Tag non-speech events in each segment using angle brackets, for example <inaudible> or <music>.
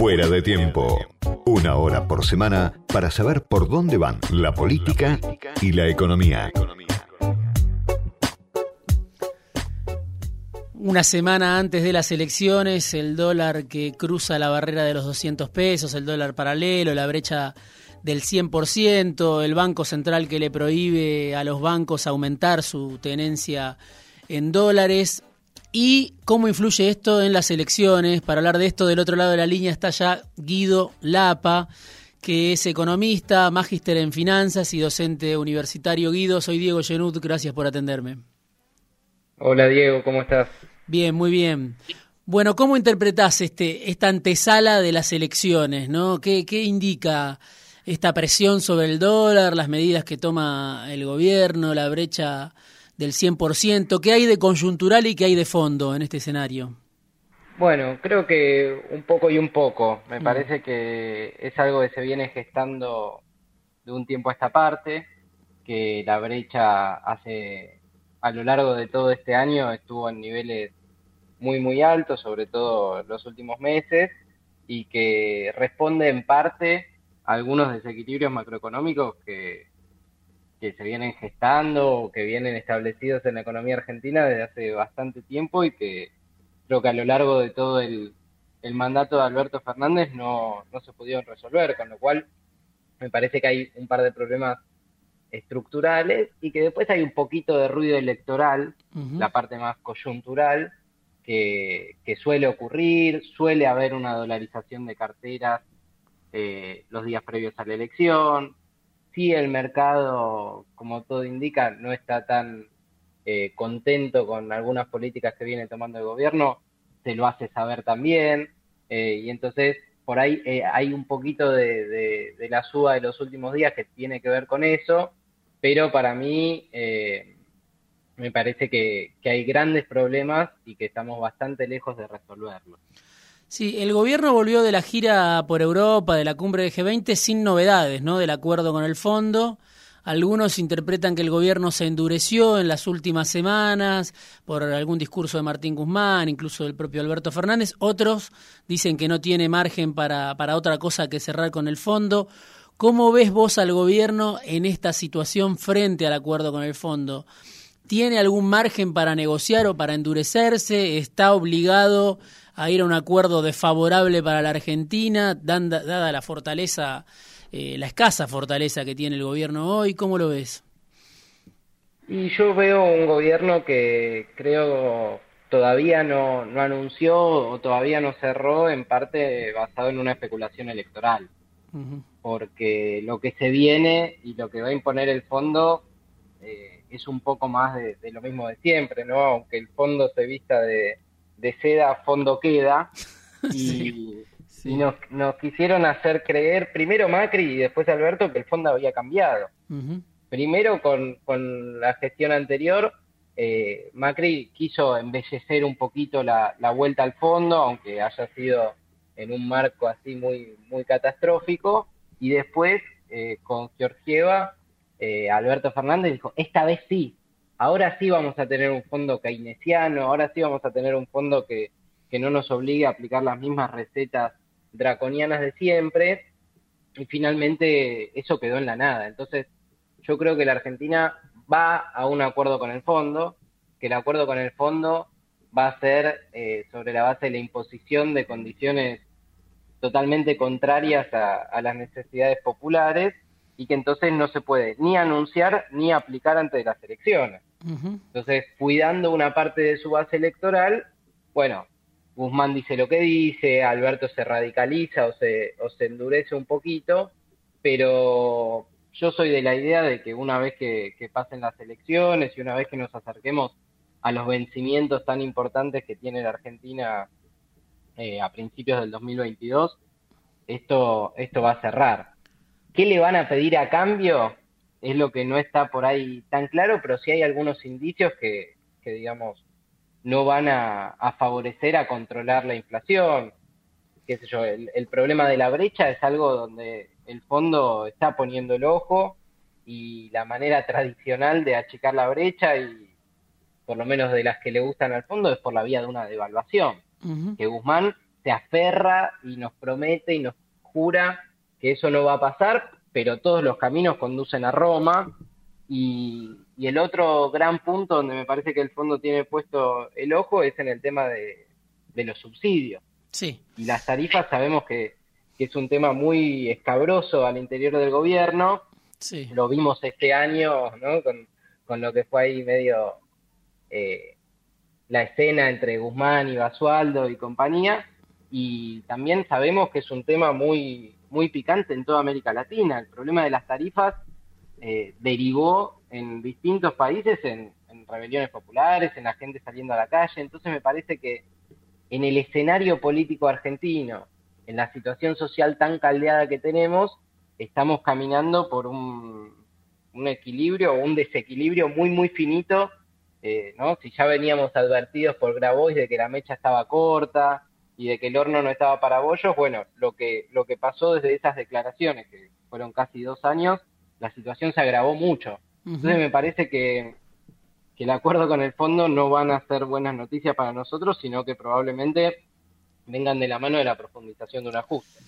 Fuera de tiempo. Una hora por semana para saber por dónde van la política y la economía. Una semana antes de las elecciones, el dólar que cruza la barrera de los 200 pesos, el dólar paralelo, la brecha del 100%, el Banco Central que le prohíbe a los bancos aumentar su tenencia en dólares y cómo influye esto en las elecciones. Para hablar de esto, del otro lado de la línea está ya Guido Lapa, que es economista, magíster en finanzas y docente universitario. Guido, soy Diego Genut, gracias por atenderme. Hola Diego, ¿cómo estás? Bien, muy bien. Bueno, ¿cómo interpretás este, esta antesala de las elecciones? ¿no? ¿Qué, ¿Qué indica esta presión sobre el dólar, las medidas que toma el gobierno, la brecha del 100%? ¿Qué hay de conjuntural y qué hay de fondo en este escenario? Bueno, creo que un poco y un poco. Me mm. parece que es algo que se viene gestando de un tiempo a esta parte, que la brecha hace a lo largo de todo este año estuvo en niveles muy muy altos, sobre todo los últimos meses, y que responde en parte a algunos desequilibrios macroeconómicos que, que se vienen gestando o que vienen establecidos en la economía argentina desde hace bastante tiempo y que creo que a lo largo de todo el, mandato de Alberto Fernández no, no se pudieron resolver, con lo cual me parece que hay un par de problemas estructurales y que después hay un poquito de ruido electoral, la parte más coyuntural, que, que, suele ocurrir, suele haber una dolarización de carteras eh, los días previos a la elección, si el mercado, como todo indica, no está tan eh, contento con algunas políticas que viene tomando el gobierno, se lo hace saber también. Eh, y entonces, por ahí eh, hay un poquito de, la suba de los últimos días que tiene que ver con eso, pero para mí me parece que, que hay grandes problemas y que estamos bastante lejos de resolverlos. Sí, el gobierno volvió de la gira por Europa, de la cumbre de G20, sin novedades, ¿no? Del acuerdo con el fondo. Algunos interpretan que el gobierno se endureció en las últimas semanas por algún discurso de Martín Guzmán, incluso del propio Alberto Fernández. Otros dicen que no tiene margen para, para otra cosa que cerrar con el fondo. ¿Cómo ves vos al gobierno en esta situación frente al acuerdo con el fondo? ¿Tiene algún margen para negociar o para endurecerse? ¿Está obligado a ir a un acuerdo desfavorable para la Argentina, dada la fortaleza, eh, la escasa fortaleza que tiene el gobierno hoy? ¿Cómo lo ves? Y yo veo un gobierno que creo todavía no, no anunció o todavía no cerró, en parte basado en una especulación electoral. Porque lo que se viene y lo que va a imponer el fondo eh, es un poco más de, lo mismo de siempre, ¿no? Aunque el fondo se vista de, de seda fondo queda. <laughs> Y, nos, quisieron hacer creer, primero Macri y después Alberto, que el fondo había cambiado. Primero con, con, la gestión anterior, eh, Macri quiso embellecer un poquito la, la, vuelta al fondo, aunque haya sido en un marco así muy, muy catastrófico. Y después, eh, con Georgieva, eh, Alberto Fernández dijo, esta vez sí, ahora sí vamos a tener un fondo keynesiano, ahora sí vamos a tener un fondo que, no nos obligue a aplicar las mismas recetas draconianas de siempre, y finalmente eso quedó en la nada. Entonces, yo creo que la Argentina va a un acuerdo con el fondo, que el acuerdo con el fondo va a ser eh, sobre la base de la imposición de condiciones totalmente contrarias a las necesidades populares y que entonces no se puede ni anunciar ni aplicar antes de las elecciones. Entonces, cuidando una parte de su base electoral, bueno, Guzmán dice lo que dice, Alberto se radicaliza o se, o se endurece un poquito, pero yo soy de la idea de que una vez que, pasen las elecciones y una vez que nos acerquemos a los vencimientos tan importantes que tiene la Argentina eh, a principios del 2022, esto, esto va a cerrar. ¿Qué le van a pedir a cambio? Es lo que no está por ahí tan claro, pero sí hay algunos indicios que, digamos, no van a, favorecer a controlar la inflación. Qué sé yo, el, problema de la brecha es algo donde el fondo está poniendo el ojo y la manera tradicional de achicar la brecha y por lo menos de las que le gustan al fondo es por la vía de una devaluación. Que Guzmán se aferra y nos promete y nos jura que eso no va a pasar, pero todos los caminos conducen a Roma. Y, el otro gran punto donde me parece que el fondo tiene puesto el ojo es en el tema de, los subsidios. Sí. Y las tarifas sabemos que, es un tema muy escabroso al interior del gobierno. Sí. Lo vimos este año, ¿no? Con, lo que fue ahí medio eh, la escena entre Guzmán y Basualdo y compañía. Y también sabemos que es un tema muy, muy picante en toda América Latina. El problema de las tarifas eh, derivó en distintos países en, rebeliones populares, en la gente saliendo a la calle. Entonces me parece que en el escenario político argentino, en la situación social tan caldeada que tenemos, estamos caminando por un, un equilibrio o un desequilibrio muy, muy finito, eh, ¿no? Si ya veníamos advertidos por Grabois de que la mecha estaba corta, y de que el horno no estaba para bollos, bueno, lo que, lo que pasó desde esas declaraciones, que fueron casi dos años, la situación se agravó mucho. Entonces me parece que, que el acuerdo con el fondo no van a ser buenas noticias para nosotros, sino que probablemente vengan de la mano de la profundización de un ajuste.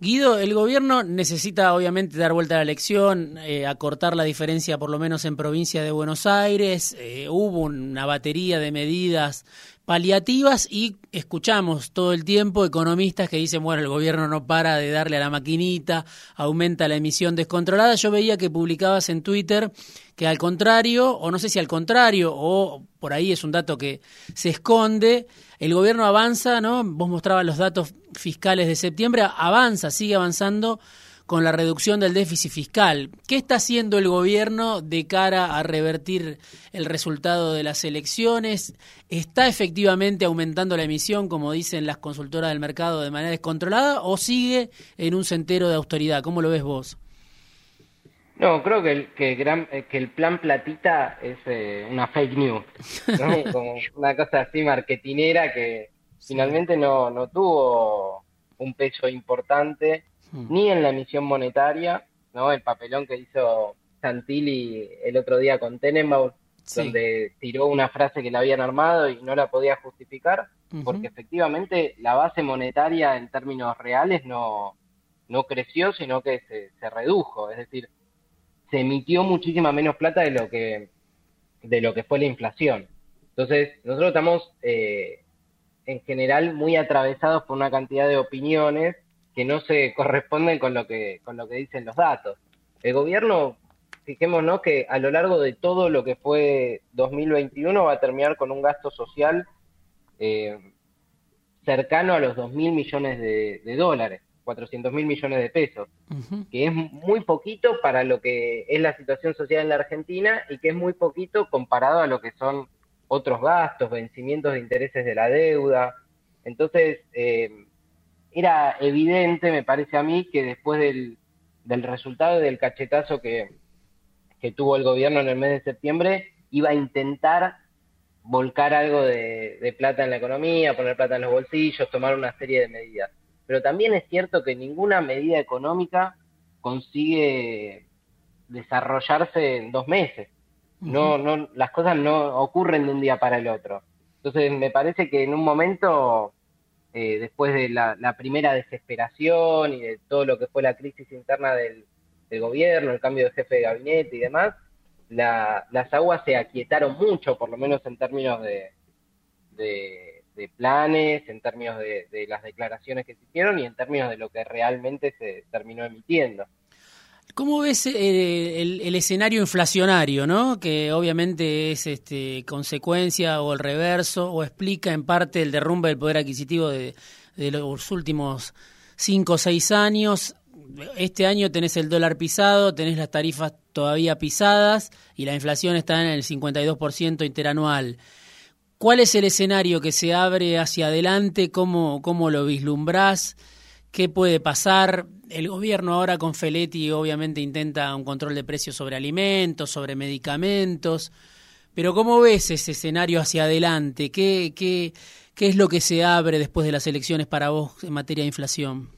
Guido, el gobierno necesita obviamente dar vuelta a la elección, eh, acortar la diferencia por lo menos en provincia de Buenos Aires. Eh, hubo una batería de medidas paliativas y escuchamos todo el tiempo economistas que dicen, bueno, el gobierno no para de darle a la maquinita, aumenta la emisión descontrolada. Yo veía que publicabas en Twitter que al contrario, o no sé si al contrario, o por ahí es un dato que se esconde, el gobierno avanza, ¿no? Vos mostrabas los datos fiscales de septiembre, avanza, sigue avanzando con la reducción del déficit fiscal. ¿Qué está haciendo el gobierno de cara a revertir el resultado de las elecciones? ¿Está efectivamente aumentando la emisión, como dicen las consultoras del mercado, de manera descontrolada o sigue en un sentero de austeridad? ¿Cómo lo ves vos? No, creo que el, que, eh, el plan platita es eh, una fake news, <laughs> como una cosa así marketinera que finalmente no, no tuvo un peso importante Hmm. ni en la emisión monetaria, ¿no? El papelón que hizo Santilli el otro día con Tenenbaum, donde tiró una frase que le habían armado y no la podía justificar, porque efectivamente la base monetaria en términos reales no, no creció, sino que se, se redujo, es decir, se emitió muchísima menos plata de lo que de lo que fue la inflación. Entonces, nosotros estamos eh, en general muy atravesados por una cantidad de opiniones que no se <laughs> corresponden con lo que, con lo que dicen los datos. El gobierno, fijémonos que a lo largo de todo lo que fue 2021 va a terminar con un gasto social eh, cercano a los 2 mil millones de, dólares, 400 mil millones de pesos, que es muy poquito para lo que es la situación social en la Argentina y que es muy poquito comparado a lo que son otros gastos, vencimientos de intereses de la deuda. Entonces, eh, era evidente, me parece a mí, que después del, del resultado del cachetazo que, que tuvo el gobierno en el mes de septiembre, iba a intentar volcar algo de, plata en la economía, poner plata en los bolsillos, tomar una serie de medidas. Pero también es cierto que ninguna medida económica consigue desarrollarse en dos meses. No, no, las cosas no ocurren de un día para el otro. Entonces me parece que en un momento eh, después de la, primera desesperación y de todo lo que fue la crisis interna del, gobierno, el cambio de jefe de gabinete y demás, las aguas se aquietaron mucho, por lo menos en términos de, de, planes, en términos de, las declaraciones que se hicieron y en términos de lo que realmente se terminó emitiendo. ¿Cómo ves eh, el, escenario inflacionario, ¿no? que obviamente es este, consecuencia o el reverso o explica en parte el derrumbe del poder adquisitivo de, los últimos cinco o seis años? Este año tenés el dólar pisado, tenés las tarifas todavía pisadas y la inflación está en el 52% interanual. ¿Cuál es el escenario que se abre hacia adelante? ¿Cómo, cómo lo vislumbrás? ¿Qué puede pasar? El gobierno ahora con Feletti obviamente intenta un control de precios sobre alimentos, sobre medicamentos, pero ¿cómo ves ese escenario hacia adelante? ¿Qué, qué, qué es lo que se abre después de las elecciones para vos en materia de inflación?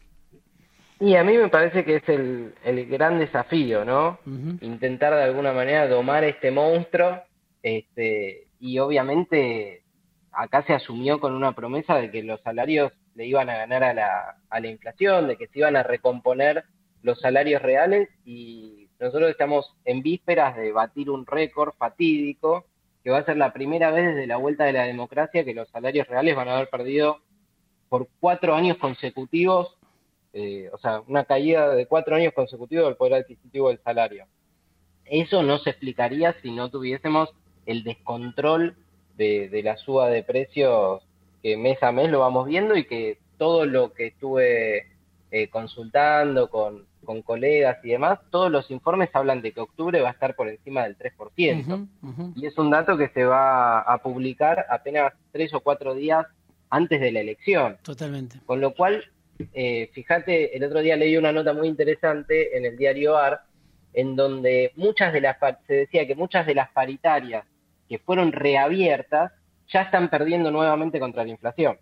Y a mí me parece que es el, el gran desafío, ¿no? Intentar de alguna manera domar este monstruo, este, y obviamente acá se asumió con una promesa de que los salarios le iban a ganar a la, a la inflación, de que se iban a recomponer los salarios reales y nosotros estamos en vísperas de batir un récord fatídico que va a ser la primera vez desde la vuelta de la democracia que los salarios reales van a haber perdido por cuatro años consecutivos, eh, o sea, una caída de cuatro años consecutivos del poder adquisitivo del salario. Eso no se explicaría si no tuviésemos el descontrol de, la suba de precios que mes a mes lo vamos viendo y que todo lo que estuve eh, consultando con, colegas y demás, todos los informes hablan de que octubre va a estar por encima del 3%. Y es un dato que se va a publicar apenas tres o cuatro días antes de la elección. Totalmente. Con lo cual, eh, fíjate, el otro día leí una nota muy interesante en el diario AR, en donde muchas de las, se decía que muchas de las paritarias que fueron reabiertas ya están perdiendo nuevamente contra la inflación.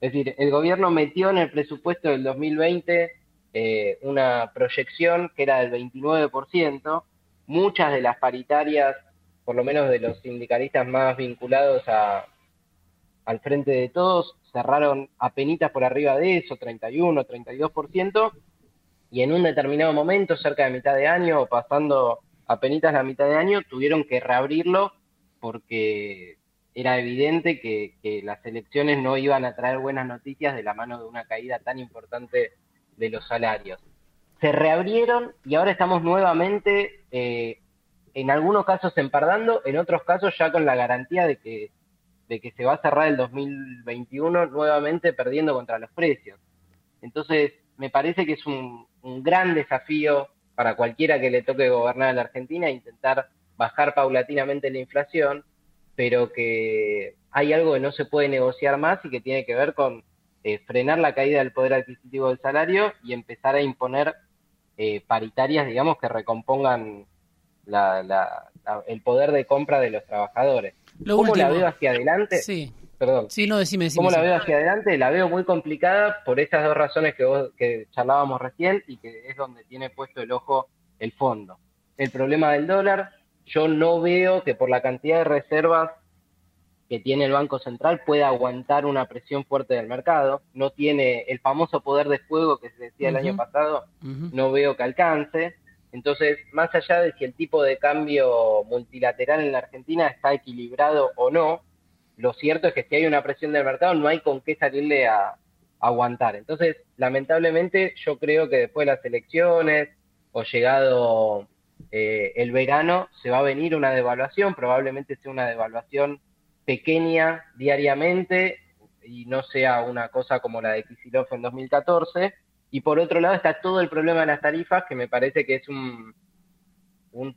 Es decir, el gobierno metió en el presupuesto del 2020 eh, una proyección que era del 29%, muchas de las paritarias, por lo menos de los sindicalistas más vinculados a, al frente de todos, cerraron penitas por arriba de eso, 31, 32%, y en un determinado momento, cerca de mitad de año, o pasando penitas la mitad de año, tuvieron que reabrirlo porque era evidente que, las elecciones no iban a traer buenas noticias de la mano de una caída tan importante de los salarios. Se reabrieron y ahora estamos nuevamente, eh, en algunos casos empardando, en otros casos ya con la garantía de que, de que se va a cerrar el 2021 nuevamente perdiendo contra los precios. Entonces, me parece que es un, un gran desafío para cualquiera que le toque gobernar a la Argentina intentar bajar paulatinamente la inflación, pero que hay algo que no se puede negociar más y que tiene que ver con eh, frenar la caída del poder adquisitivo del salario y empezar a imponer eh, paritarias, digamos, que recompongan el poder de compra de los trabajadores. ¿Cómo la veo hacia adelante? Sí. Perdón. Sí, no, decime, ¿Cómo la veo hacia adelante? La veo muy complicada por estas dos razones que, vos, que charlábamos recién y que es donde tiene puesto el ojo el fondo. El problema del dólar, yo no veo que por la cantidad de reservas que tiene el Banco Central pueda aguantar una presión fuerte del mercado. No tiene el famoso poder de fuego que se decía el año pasado, no veo que alcance. Entonces, más allá de si el tipo de cambio multilateral en la Argentina está equilibrado o no, lo cierto es que si hay una presión del mercado no hay con qué salirle a, a aguantar. Entonces, lamentablemente, yo creo que después de las elecciones o llegado eh, el verano se va a venir una devaluación, probablemente sea una devaluación pequeña diariamente y no sea una cosa como la de Kicillof en 2014. Y por otro lado está todo el problema de las tarifas, que me parece que es un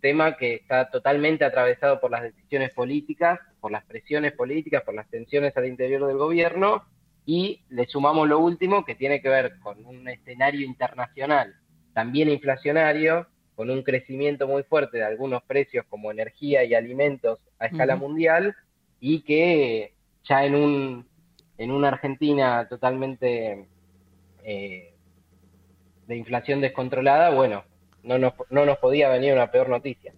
tema que está totalmente atravesado por las decisiones políticas, por las presiones políticas, por las tensiones al interior del gobierno, y le sumamos lo último que tiene que ver con un escenario internacional también inflacionario, con un crecimiento muy fuerte de algunos precios como energía y alimentos a escala mundial y que ya en un en una Argentina totalmente eh, de inflación descontrolada, bueno, no nos, no nos podía venir una peor noticia.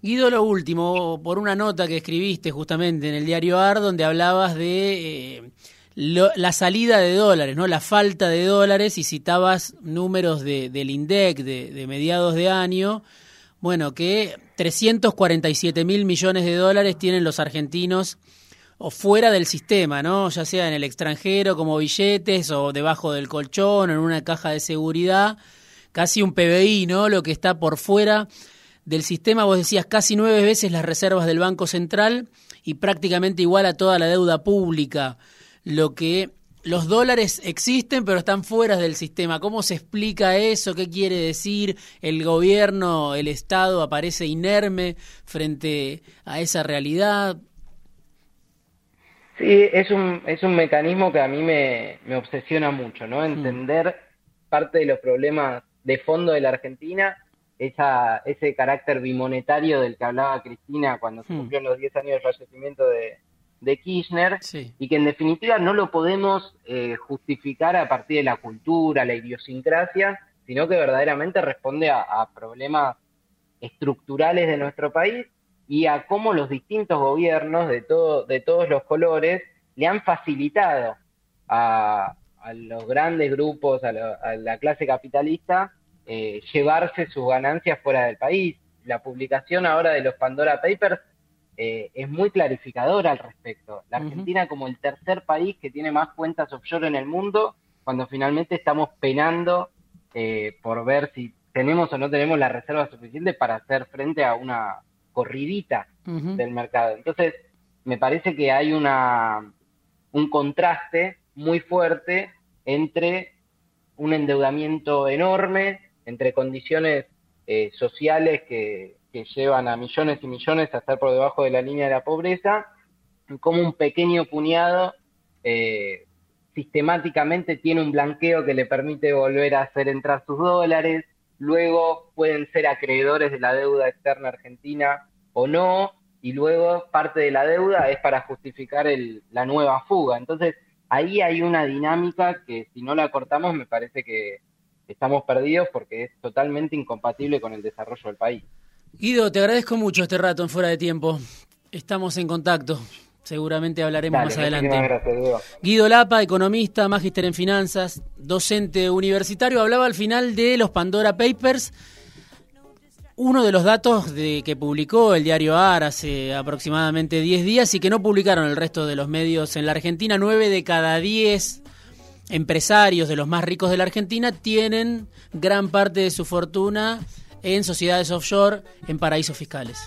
Guido, lo último, por una nota que escribiste justamente en el diario AR, donde hablabas de eh, la salida de dólares, ¿no? La falta de dólares y citabas números de, del INDEC de, mediados de año, bueno, que 347 mil millones de dólares tienen los argentinos o fuera del sistema, ¿no? Ya sea en el extranjero como billetes o debajo del colchón o en una caja de seguridad, casi un PBI, ¿no? Lo que está por fuera del sistema, vos decías casi nueve veces las reservas del Banco Central y prácticamente igual a toda la deuda pública lo que los dólares existen pero están fuera del sistema. ¿Cómo se explica eso? ¿Qué quiere decir? ¿El gobierno, el Estado aparece inerme frente a esa realidad? Sí, es un, es un mecanismo que a mí me, me obsesiona mucho, ¿no? Mm. Entender parte de los problemas de fondo de la Argentina, esa, ese carácter bimonetario del que hablaba Cristina cuando se mm. cumplieron los 10 años del fallecimiento de, de Kirchner y que en definitiva no lo podemos eh, justificar a partir de la cultura, la idiosincrasia, sino que verdaderamente responde a, problemas estructurales de nuestro país y a cómo los distintos gobiernos de, todo, de todos los colores le han facilitado a, a los grandes grupos, a, la clase capitalista, eh, llevarse sus ganancias fuera del país. La publicación ahora de los Pandora Papers eh, es muy clarificadora al respecto. La Argentina como el tercer país que tiene más cuentas offshore en el mundo, cuando finalmente estamos penando eh, por ver si tenemos o no tenemos la reserva suficiente para hacer frente a una corridita del mercado. Entonces, me parece que hay una un contraste muy fuerte entre un endeudamiento enorme, entre condiciones eh, sociales que, llevan a millones y millones a estar por debajo de la línea de la pobreza, como un pequeño puñado eh, sistemáticamente tiene un blanqueo que le permite volver a hacer entrar sus dólares, luego pueden ser acreedores de la deuda externa argentina o no, y luego parte de la deuda es para justificar la nueva fuga. Entonces, ahí hay una dinámica que si no la cortamos me parece que estamos perdidos porque es totalmente incompatible con el desarrollo del país. Guido, te agradezco mucho este rato en Fuera de Tiempo. Estamos en contacto. Seguramente hablaremos más adelante. Gracias, Guido Lapa, economista, magíster en finanzas, docente universitario, hablaba al final de los Pandora Papers uno de los datos de que publicó el diario AR hace aproximadamente 10 días y que no publicaron el resto de los medios en la Argentina, 9 de cada 10 empresarios de los más ricos de la Argentina tienen gran parte de su fortuna en sociedades offshore en paraísos fiscales.